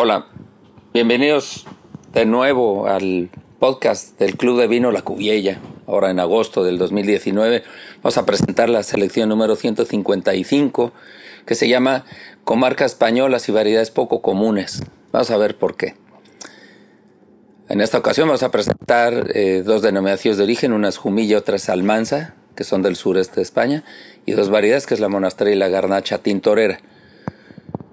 Hola, bienvenidos de nuevo al podcast del Club de Vino La Cubiella. Ahora en agosto del 2019 vamos a presentar la selección número 155 que se llama Comarcas Españolas y Variedades Poco Comunes. Vamos a ver por qué. En esta ocasión vamos a presentar eh, dos denominaciones de origen, una es Jumilla y otra es Almanza, que son del sureste de España, y dos variedades, que es la Monasteria y la Garnacha Tintorera.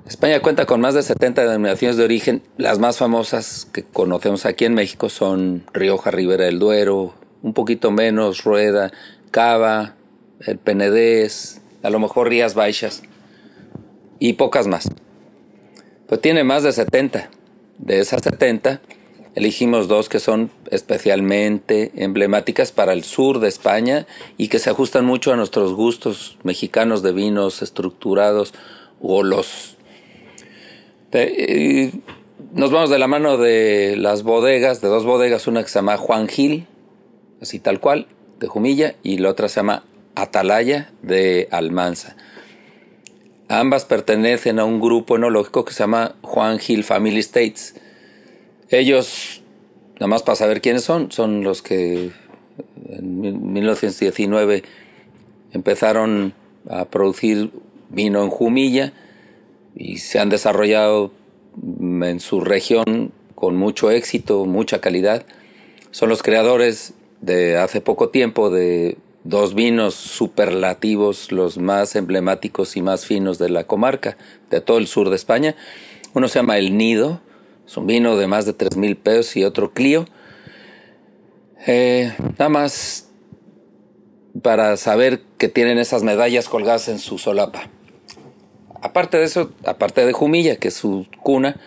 España cuenta con más de 70 denominaciones de origen. Las más famosas que conocemos aquí en México son Rioja, Ribera del Duero, un poquito menos Rueda, Cava, el Penedés, a lo mejor Rías Baixas y pocas más. Pues tiene más de 70. De esas 70 elegimos dos que son especialmente emblemáticas para el sur de España y que se ajustan mucho a nuestros gustos mexicanos de vinos estructurados o los nos vamos de la mano de las bodegas, de dos bodegas, una que se llama Juan Gil, así tal cual, de Jumilla, y la otra se llama Atalaya, de Almanza. Ambas pertenecen a un grupo enológico que se llama Juan Gil Family States. Ellos, nada más para saber quiénes son, son los que en 1919 empezaron a producir vino en Jumilla y se han desarrollado en su región con mucho éxito, mucha calidad. Son los creadores de hace poco tiempo de dos vinos superlativos, los más emblemáticos y más finos de la comarca, de todo el sur de España. Uno se llama El Nido, es un vino de más de tres mil pesos y otro Clio. Eh, nada más para saber que tienen esas medallas colgadas en su solapa. Aparte de eso, aparte de Jumilla, que es su cuna,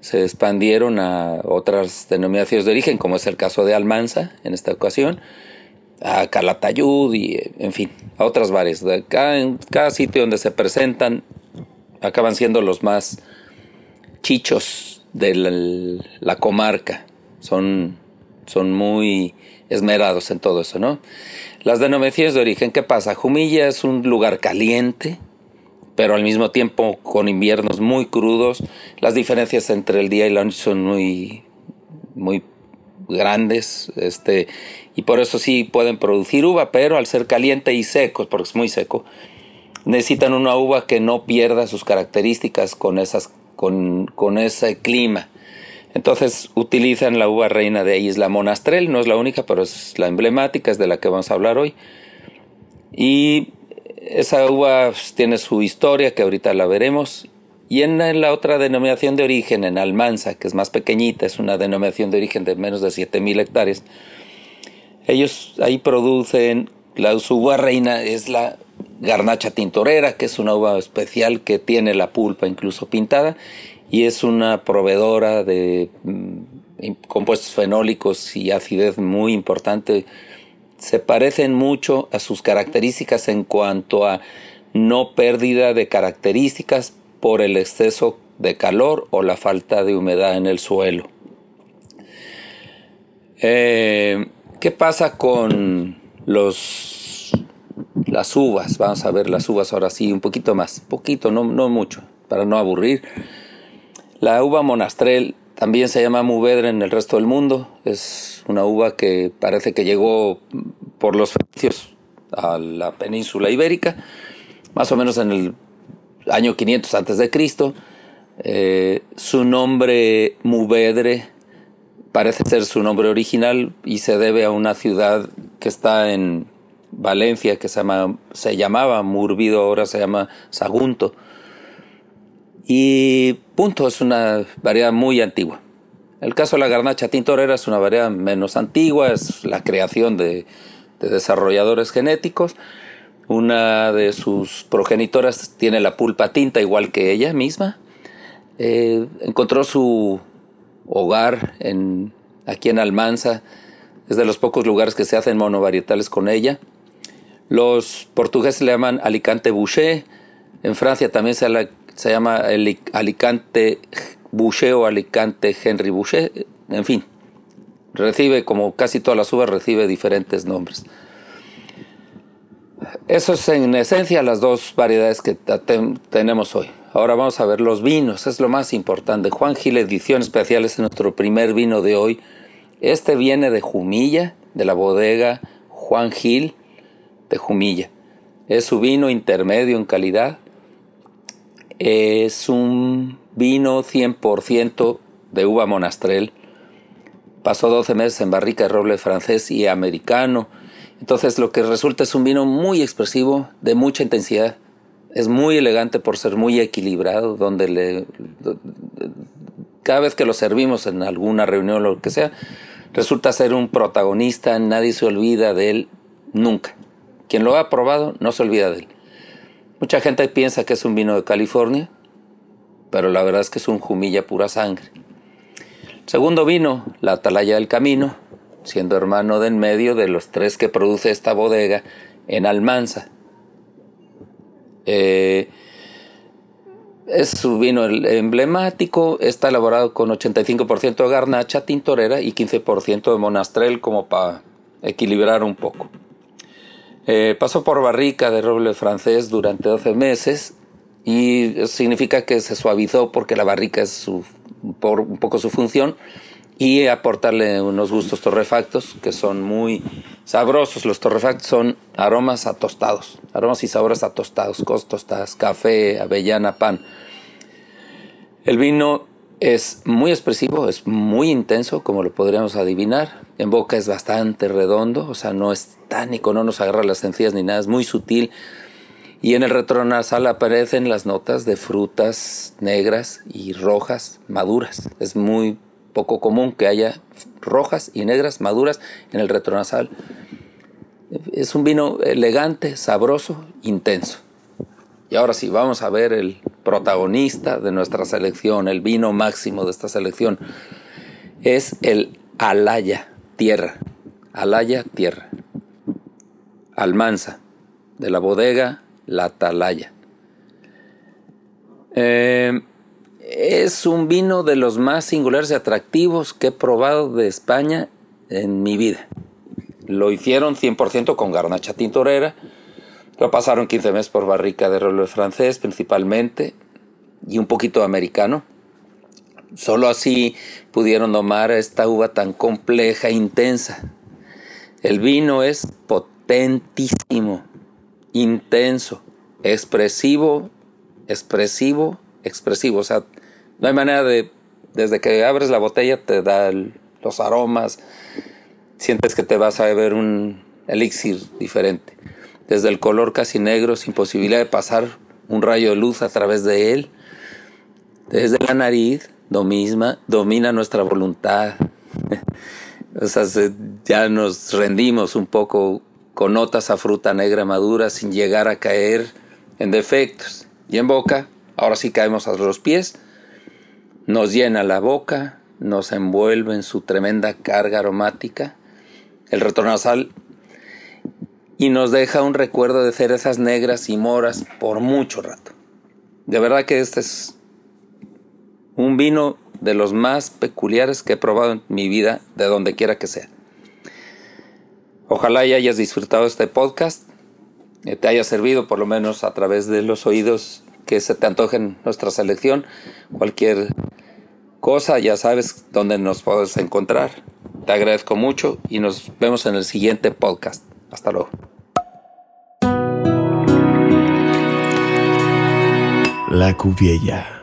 se expandieron a otras denominaciones de origen, como es el caso de Almanza en esta ocasión, a Calatayud y, en fin, a otras varias. Cada, en cada sitio donde se presentan acaban siendo los más chichos de la, la comarca. Son, son muy esmerados en todo eso, ¿no? Las denominaciones de origen, ¿qué pasa? Jumilla es un lugar caliente, pero al mismo tiempo con inviernos muy crudos. Las diferencias entre el día y la noche son muy, muy grandes, este, y por eso sí pueden producir uva, pero al ser caliente y seco, porque es muy seco, necesitan una uva que no pierda sus características con, esas, con, con ese clima. Entonces utilizan la uva reina de Isla Monastrel, no es la única, pero es la emblemática, es de la que vamos a hablar hoy. Y esa uva tiene su historia que ahorita la veremos. Y en la otra denominación de origen, en Almanza, que es más pequeñita, es una denominación de origen de menos de 7000 hectáreas, ellos ahí producen, la, su uva reina es la garnacha tintorera, que es una uva especial que tiene la pulpa incluso pintada y es una proveedora de mm, compuestos fenólicos y acidez muy importante se parecen mucho a sus características en cuanto a no pérdida de características por el exceso de calor o la falta de humedad en el suelo. Eh, ¿Qué pasa con los, las uvas? Vamos a ver las uvas ahora sí, un poquito más, poquito, no, no mucho, para no aburrir. La uva monastrel también se llama Muvedre en el resto del mundo. Es una uva que parece que llegó por los fenicios a la península ibérica, más o menos en el año 500 antes de Cristo. Eh, su nombre Muvedre parece ser su nombre original y se debe a una ciudad que está en Valencia que se, llama, se llamaba Murvido, ahora se llama Sagunto. Y punto, es una variedad muy antigua. El caso de la garnacha tintorera es una variedad menos antigua, es la creación de, desarrolladores genéticos. Una de sus progenitoras tiene la pulpa tinta igual que ella misma. Eh, encontró su hogar en, aquí en Almanza. Es de los pocos lugares que se hacen monovarietales con ella. Los portugueses le llaman Alicante Boucher. En Francia también se, se llama Alicante Boucher o Alicante Henry Boucher, en fin, recibe, como casi todas las uvas, recibe diferentes nombres. Eso es en esencia las dos variedades que tenemos hoy. Ahora vamos a ver los vinos, es lo más importante. Juan Gil Edición Especial es nuestro primer vino de hoy. Este viene de Jumilla, de la bodega Juan Gil de Jumilla. Es su vino intermedio en calidad. Es un vino 100% de uva monastrel. Pasó 12 meses en barrica de roble francés y americano. Entonces lo que resulta es un vino muy expresivo, de mucha intensidad. Es muy elegante por ser muy equilibrado, donde le, cada vez que lo servimos en alguna reunión o lo que sea, resulta ser un protagonista, nadie se olvida de él nunca. Quien lo ha probado no se olvida de él. Mucha gente piensa que es un vino de California, pero la verdad es que es un jumilla pura sangre. Segundo vino, la Atalaya del Camino, siendo hermano de en medio de los tres que produce esta bodega en Almanza. Eh, es su vino emblemático, está elaborado con 85% de garnacha tintorera y 15% de monastrel como para equilibrar un poco. Eh, pasó por barrica de roble francés durante 12 meses y significa que se suavizó porque la barrica es por un poco su función y aportarle unos gustos torrefactos que son muy sabrosos. Los torrefactos son aromas a tostados, aromas y sabores a tostados, tostadas, café, avellana, pan. El vino es muy expresivo, es muy intenso, como lo podríamos adivinar. En boca es bastante redondo, o sea, no es tánico, no nos agarra las encías ni nada, es muy sutil. Y en el retronasal aparecen las notas de frutas negras y rojas maduras. Es muy poco común que haya rojas y negras maduras en el retronasal. Es un vino elegante, sabroso, intenso. Y ahora sí, vamos a ver el protagonista de nuestra selección, el vino máximo de esta selección. Es el Alaya Tierra. Alaya Tierra. Almanza, de la bodega La Atalaya. Eh, es un vino de los más singulares y atractivos que he probado de España en mi vida. Lo hicieron 100% con garnacha tintorera. Lo pasaron 15 meses por barrica de roble francés principalmente y un poquito americano. Solo así pudieron domar esta uva tan compleja e intensa. El vino es potentísimo, intenso, expresivo, expresivo, expresivo. O sea, no hay manera de, desde que abres la botella te da los aromas, sientes que te vas a beber un elixir diferente. Desde el color casi negro, sin posibilidad de pasar un rayo de luz a través de él. Desde la nariz, misma, domina nuestra voluntad. o sea, ya nos rendimos un poco con notas a fruta negra madura sin llegar a caer en defectos. Y en boca, ahora sí caemos a los pies nos llena la boca, nos envuelve en su tremenda carga aromática, el retronasal, y nos deja un recuerdo de cerezas negras y moras por mucho rato. De verdad que este es un vino de los más peculiares que he probado en mi vida, de donde quiera que sea. Ojalá y hayas disfrutado este podcast, que te haya servido por lo menos a través de los oídos que se te antojen nuestra selección. Cualquier cosa, ya sabes dónde nos puedes encontrar. Te agradezco mucho y nos vemos en el siguiente podcast. Hasta luego. La Cuviella.